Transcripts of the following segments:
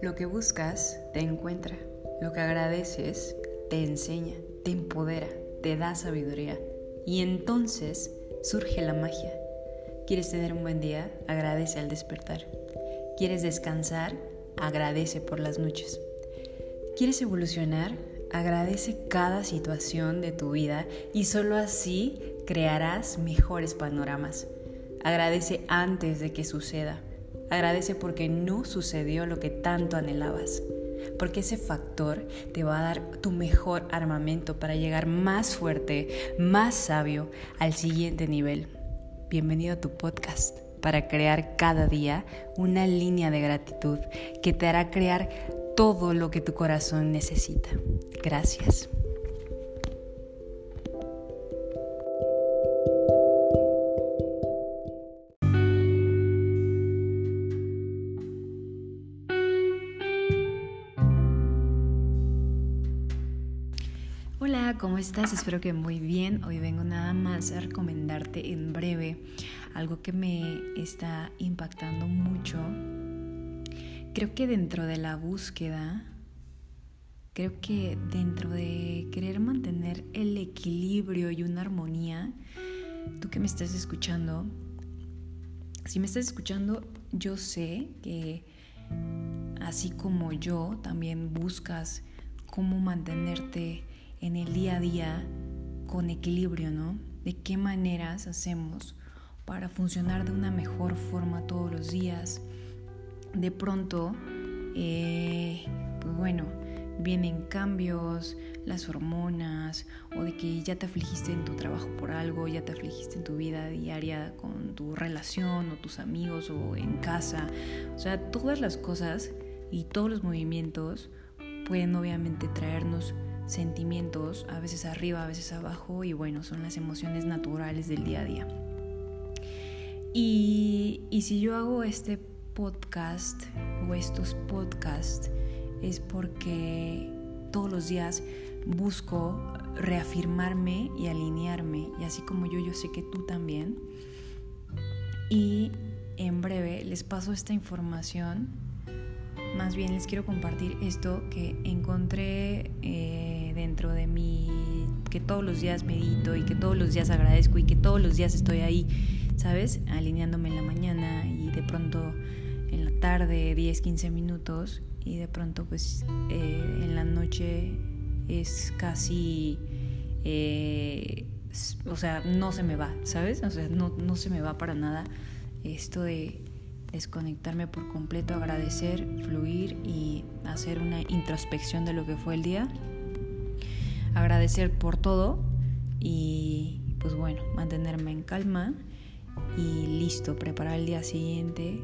Lo que buscas te encuentra, lo que agradeces te enseña, te empodera, te da sabiduría y entonces surge la magia. ¿Quieres tener un buen día? Agradece al despertar. ¿Quieres descansar? Agradece por las noches. ¿Quieres evolucionar? Agradece cada situación de tu vida y solo así crearás mejores panoramas. Agradece antes de que suceda. Agradece porque no sucedió lo que tanto anhelabas. Porque ese factor te va a dar tu mejor armamento para llegar más fuerte, más sabio al siguiente nivel. Bienvenido a tu podcast para crear cada día una línea de gratitud que te hará crear todo lo que tu corazón necesita. Gracias. Espero que muy bien. Hoy vengo nada más a recomendarte en breve algo que me está impactando mucho. Creo que dentro de la búsqueda, creo que dentro de querer mantener el equilibrio y una armonía, tú que me estás escuchando, si me estás escuchando, yo sé que así como yo, también buscas cómo mantenerte en el día a día con equilibrio, ¿no? De qué maneras hacemos para funcionar de una mejor forma todos los días. De pronto, eh, pues bueno, vienen cambios, las hormonas, o de que ya te afligiste en tu trabajo por algo, ya te afligiste en tu vida diaria con tu relación o tus amigos o en casa. O sea, todas las cosas y todos los movimientos pueden obviamente traernos sentimientos, a veces arriba, a veces abajo, y bueno, son las emociones naturales del día a día. Y, y si yo hago este podcast o estos podcasts es porque todos los días busco reafirmarme y alinearme, y así como yo, yo sé que tú también. Y en breve les paso esta información más bien les quiero compartir esto que encontré eh, dentro de mí, que todos los días medito y que todos los días agradezco y que todos los días estoy ahí, ¿sabes? Alineándome en la mañana y de pronto en la tarde 10, 15 minutos y de pronto pues eh, en la noche es casi... Eh, o sea, no se me va, ¿sabes? O sea, no, no se me va para nada esto de desconectarme por completo, agradecer, fluir y hacer una introspección de lo que fue el día. Agradecer por todo y pues bueno, mantenerme en calma y listo, preparar el día siguiente,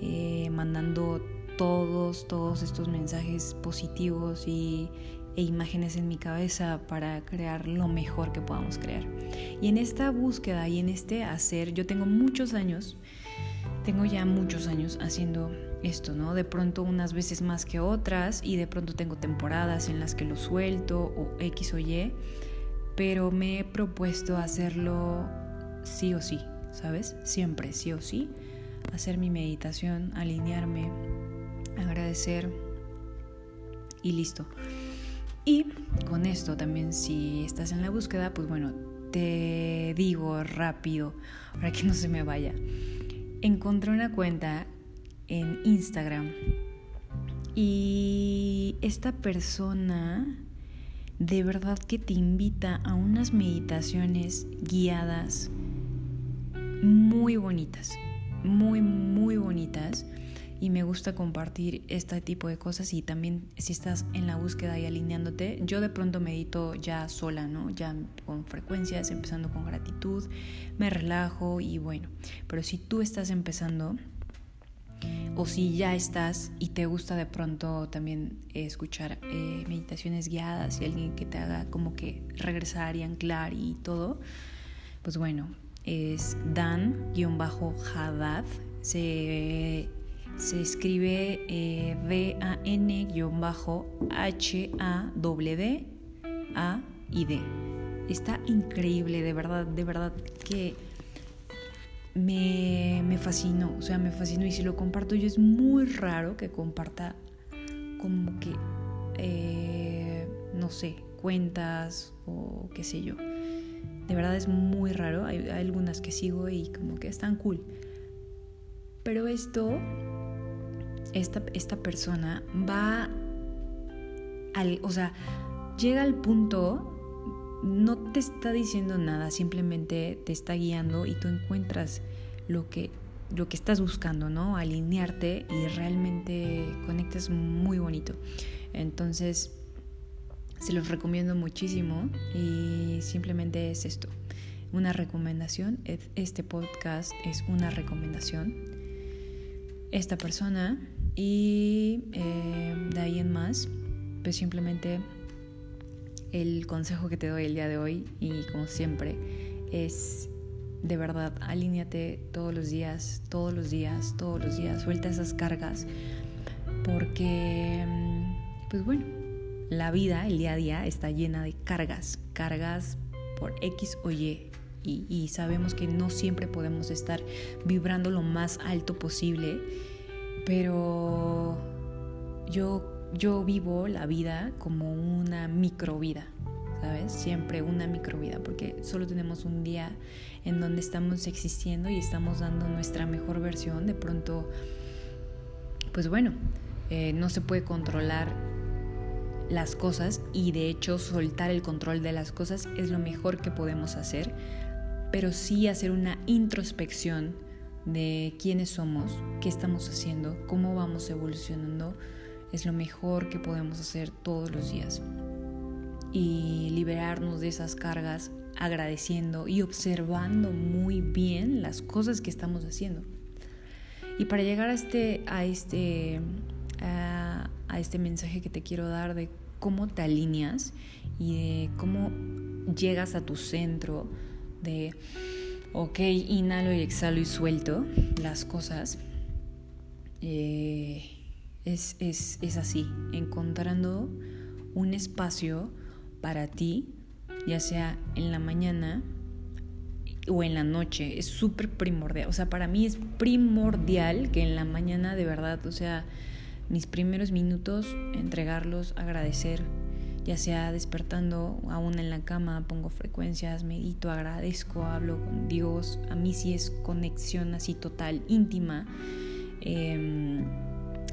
eh, mandando todos, todos estos mensajes positivos y, e imágenes en mi cabeza para crear lo mejor que podamos crear. Y en esta búsqueda y en este hacer, yo tengo muchos años tengo ya muchos años haciendo esto, ¿no? De pronto unas veces más que otras y de pronto tengo temporadas en las que lo suelto o X o Y, pero me he propuesto hacerlo sí o sí, ¿sabes? Siempre, sí o sí. Hacer mi meditación, alinearme, agradecer y listo. Y con esto también si estás en la búsqueda, pues bueno, te digo rápido para que no se me vaya encontré una cuenta en Instagram y esta persona de verdad que te invita a unas meditaciones guiadas muy bonitas, muy, muy bonitas. Y me gusta compartir este tipo de cosas y también si estás en la búsqueda y alineándote, yo de pronto medito ya sola, ¿no? Ya con frecuencias, empezando con gratitud, me relajo y bueno, pero si tú estás empezando o si ya estás y te gusta de pronto también escuchar eh, meditaciones guiadas y alguien que te haga como que regresar y anclar y todo, pues bueno, es Dan-Haddad. Se se escribe eh, D-A-N-H-A-W-D-A y D. Está increíble, de verdad, de verdad que me, me fascinó, o sea, me fascinó y si lo comparto yo es muy raro que comparta como que, eh, no sé, cuentas o qué sé yo. De verdad es muy raro, hay, algunas que sigo y como que están cool. Pero esto, esta, esta persona va al, o sea, llega al punto no te está diciendo nada, simplemente te está guiando y tú encuentras lo que, lo que estás buscando, ¿no? Alinearte y realmente conectas muy bonito. Entonces, se los recomiendo muchísimo y simplemente es esto, una recomendación. Este podcast es una recomendación. Esta persona y eh, de ahí en más, pues simplemente el consejo que te doy el día de hoy y como siempre es de verdad, alíñate todos los días, todos los días, todos los días, suelta esas cargas porque, pues bueno, la vida, el día a día está llena de cargas, cargas por X o Y. Y, y, sabemos que no siempre podemos estar vibrando lo más alto posible, pero yo yo vivo la vida como una microvida, ¿sabes? Siempre una microvida, porque solo tenemos un día en donde estamos existiendo y estamos dando nuestra mejor versión. De pronto, pues bueno, eh, no se puede controlar las cosas y de hecho soltar el control de las cosas es lo mejor que podemos hacer, pero sí hacer una introspección de quiénes somos, qué estamos haciendo, cómo vamos evolucionando es lo mejor que podemos hacer todos los días. Y liberarnos de esas cargas agradeciendo y observando muy bien las cosas que estamos haciendo. Y para llegar a este, a este, a, este mensaje que te quiero dar de cómo te alineas y de cómo llegas a tu centro, de, ok, inhalo y exhalo y suelto las cosas. Eh, es, es, así, encontrando un espacio para ti, ya sea en la mañana o en la noche, es súper primordial. O sea, para mí es primordial que en la mañana de verdad, o sea, mis primeros minutos, entregarlos, agradecer, ya sea despertando aún en la cama, pongo frecuencias, medito, agradezco, hablo con Dios. A mí sí es conexión así total, íntima. Eh,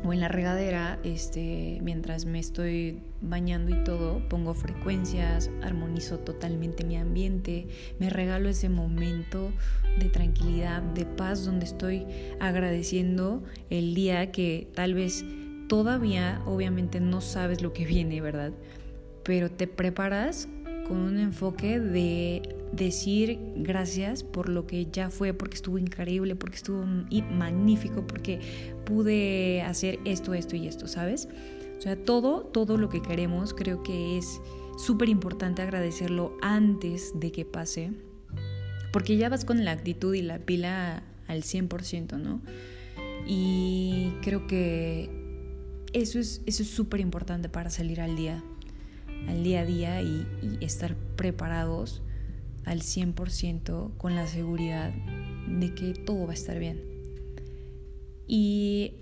o en la regadera, este, mientras me estoy bañando y todo, pongo frecuencias, armonizo totalmente mi ambiente, me regalo ese momento de tranquilidad, de paz, donde estoy agradeciendo el día que tal vez todavía, obviamente, no sabes lo que viene, ¿verdad? Pero te preparas con un enfoque de decir gracias por lo que ya fue, porque estuvo increíble, porque estuvo magnífico, porque pude hacer esto, esto y esto, ¿sabes? O sea, todo, todo lo que queremos creo que es súper importante agradecerlo antes de que pase, porque ya vas con la actitud y la pila al 100%, ¿no? Y creo que eso es eso es súper importante para salir al día, al día a día y, estar preparados al 100% con la seguridad de que todo va a estar bien. Y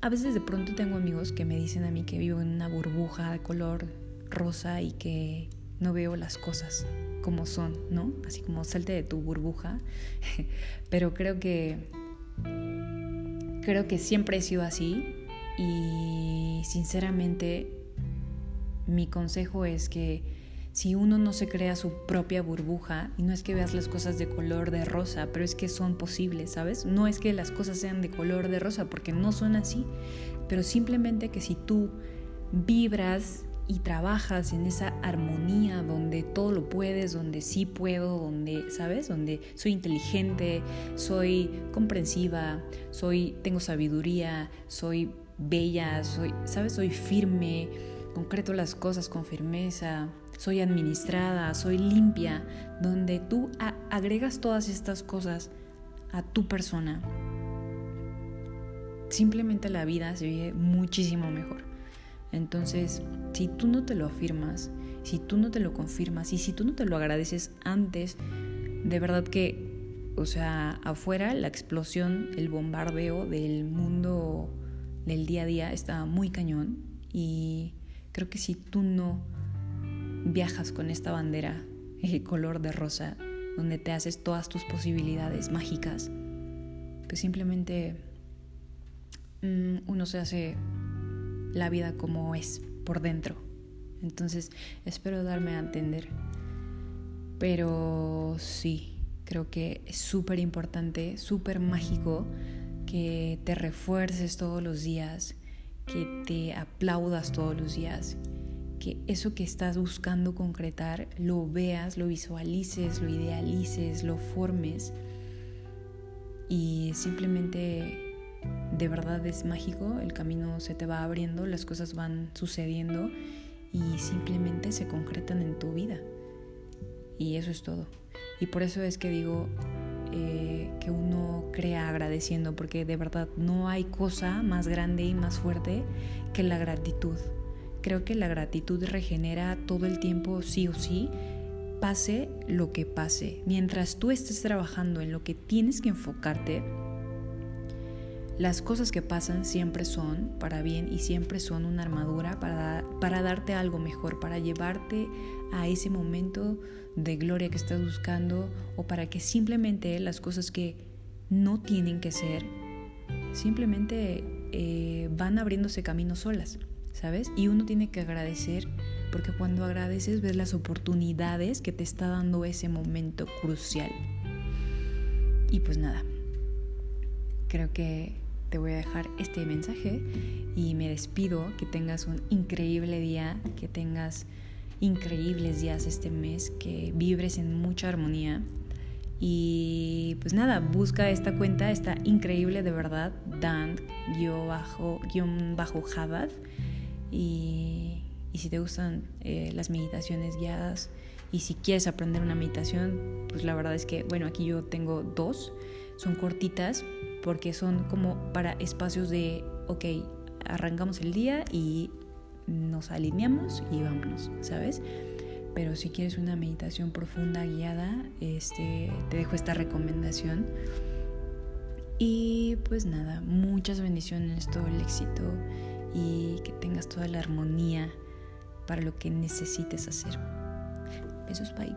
a veces de pronto tengo amigos que me dicen a mí que vivo en una burbuja de color rosa y que no veo las cosas como son, ¿no? Así como salte de tu burbuja. Pero creo que creo que siempre he sido así y sinceramente mi consejo es que si uno no se crea su propia burbuja, y no es que veas las cosas de color de rosa, pero es que son posibles, ¿sabes? No es que las cosas sean de color de rosa, porque no son así, pero simplemente que si tú vibras y trabajas en esa armonía donde todo lo puedes, donde sí puedo, donde, ¿sabes? Donde soy inteligente, soy comprensiva, soy tengo sabiduría, soy bella, soy, ¿sabes? Soy firme, concreto las cosas con firmeza, soy administrada, soy limpia, donde tú agregas todas estas cosas a tu persona, simplemente la vida se vive muchísimo mejor. Entonces, si tú no te lo afirmas, si tú no te lo confirmas y si tú no te lo agradeces antes, de verdad que, o sea, afuera la explosión, el bombardeo del mundo del día a día está muy cañón Y creo que si tú no viajas con esta bandera, el color de rosa, donde te haces todas tus posibilidades mágicas, pues simplemente mm, uno se hace la vida como es por dentro. Entonces, espero darme a entender. Pero sí, creo que es súper importante, súper mágico que te refuerces todos los días, que te aplaudas todos los días, que eso que estás buscando concretar lo veas, lo visualices, lo idealices, lo formes y simplemente de verdad es mágico, el camino se te va abriendo, las cosas van sucediendo y simplemente se concretan en tu vida. Y eso es todo. Y por eso es que digo eh, que uno crea agradeciendo, porque de verdad no hay cosa más grande y más fuerte que la gratitud. Creo que la gratitud regenera todo el tiempo, sí o sí, pase lo que pase. Mientras tú estés trabajando en lo que tienes que enfocarte, las cosas que pasan siempre son para bien y siempre son una armadura para, para darte algo mejor, para llevarte a ese momento de gloria que estás buscando o para que simplemente las cosas que no tienen que ser, simplemente eh, van abriéndose caminos solas, ¿sabes? Y uno tiene que agradecer porque cuando agradeces ves las oportunidades que te está dando ese momento crucial. Y pues nada, creo que te voy a dejar este mensaje y me despido. Que tengas un increíble día, que tengas increíbles días este mes, que vibres en mucha armonía. Y pues nada, busca esta cuenta, está increíble de verdad, Dan bajo, guion bajo Y, y, si te gustan eh, las meditaciones guiadas y si quieres aprender una meditación, pues la verdad es que, bueno, aquí yo tengo dos, son cortitas, porque son como para espacios de, ok, arrancamos el día y nos alineamos y vámonos, ¿sabes? Pero si quieres una meditación profunda, guiada, este, te dejo esta recomendación. Y pues nada, muchas bendiciones, todo el éxito y que tengas toda la armonía para lo que necesites hacer. Besos, bye.